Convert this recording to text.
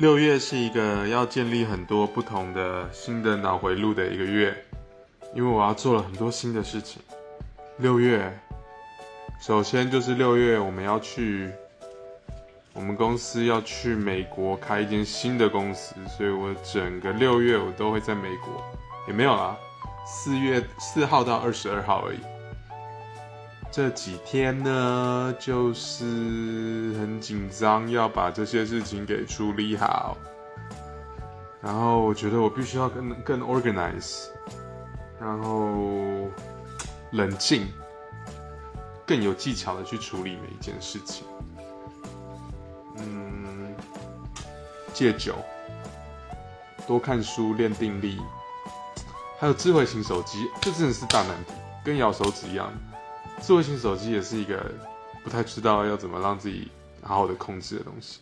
六月是一个要建立很多不同的新的脑回路的一个月，因为我要做了很多新的事情。六月，首先就是六月我们要去，我们公司要去美国开一间新的公司，所以我整个六月我都会在美国，也没有啦，四月四号到二十二号而已。这几天呢，就是很紧张，要把这些事情给处理好。然后我觉得我必须要更更 organize，然后冷静，更有技巧的去处理每一件事情。嗯，戒酒，多看书练定力，还有智慧型手机，这真的是大难题，跟咬手指一样。智慧型手机也是一个不太知道要怎么让自己好好的控制的东西。